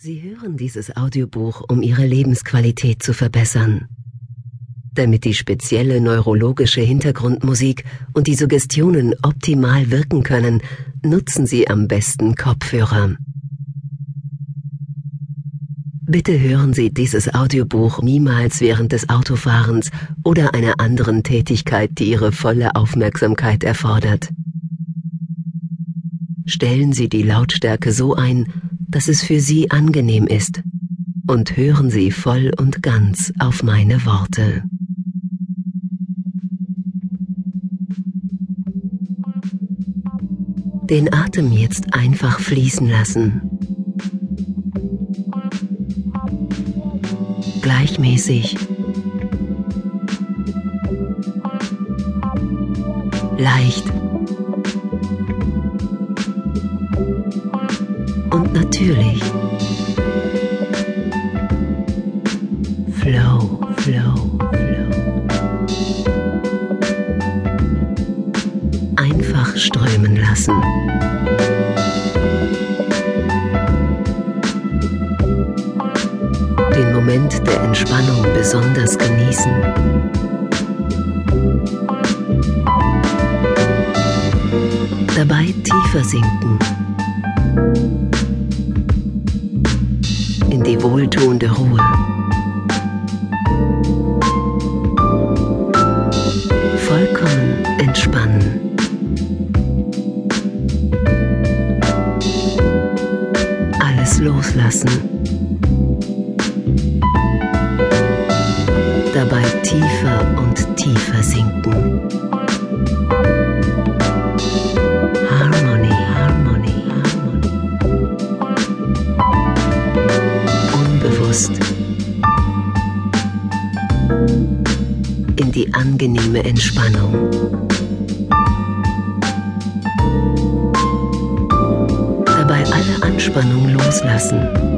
Sie hören dieses Audiobuch, um Ihre Lebensqualität zu verbessern. Damit die spezielle neurologische Hintergrundmusik und die Suggestionen optimal wirken können, nutzen Sie am besten Kopfhörer. Bitte hören Sie dieses Audiobuch niemals während des Autofahrens oder einer anderen Tätigkeit, die Ihre volle Aufmerksamkeit erfordert. Stellen Sie die Lautstärke so ein, dass es für Sie angenehm ist, und hören Sie voll und ganz auf meine Worte. Den Atem jetzt einfach fließen lassen. Gleichmäßig. Leicht. Und natürlich. Flow, flow, flow. Einfach strömen lassen. Den Moment der Entspannung besonders genießen. Dabei tiefer sinken in wohltuende Ruhe. Vollkommen entspannen. Alles loslassen. Dabei tiefer und tiefer sinken. Bewusst in die angenehme Entspannung. Dabei alle Anspannung loslassen.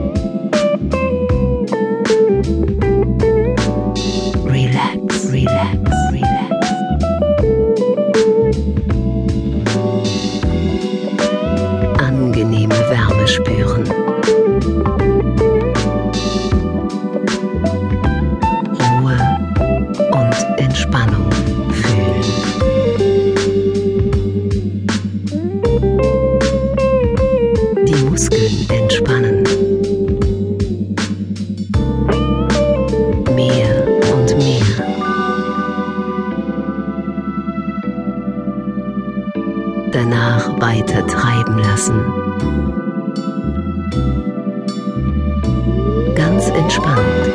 Danach weiter treiben lassen. Ganz entspannt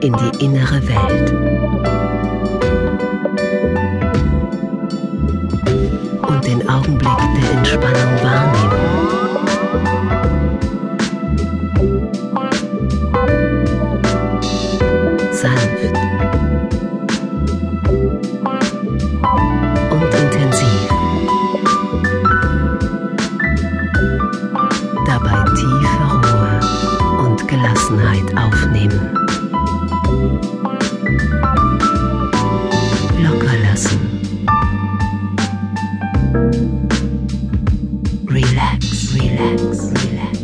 in die innere Welt. Und den Augenblick der Entspannung Aufnehmen. Locker lassen. Relax, relax, relax.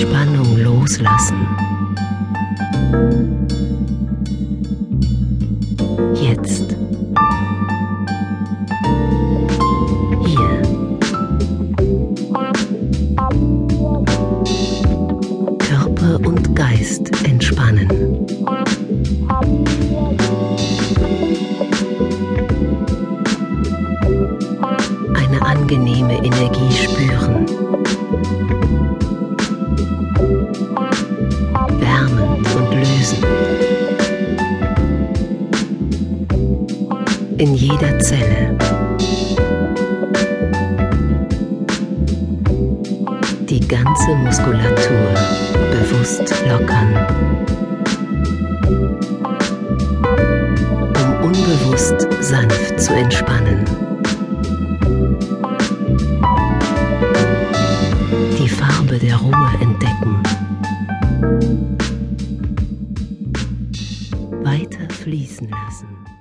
Spannung loslassen. Energie spüren. Wärmend und lösend. In jeder Zelle. die ganze Muskulatur bewusst lockern, です。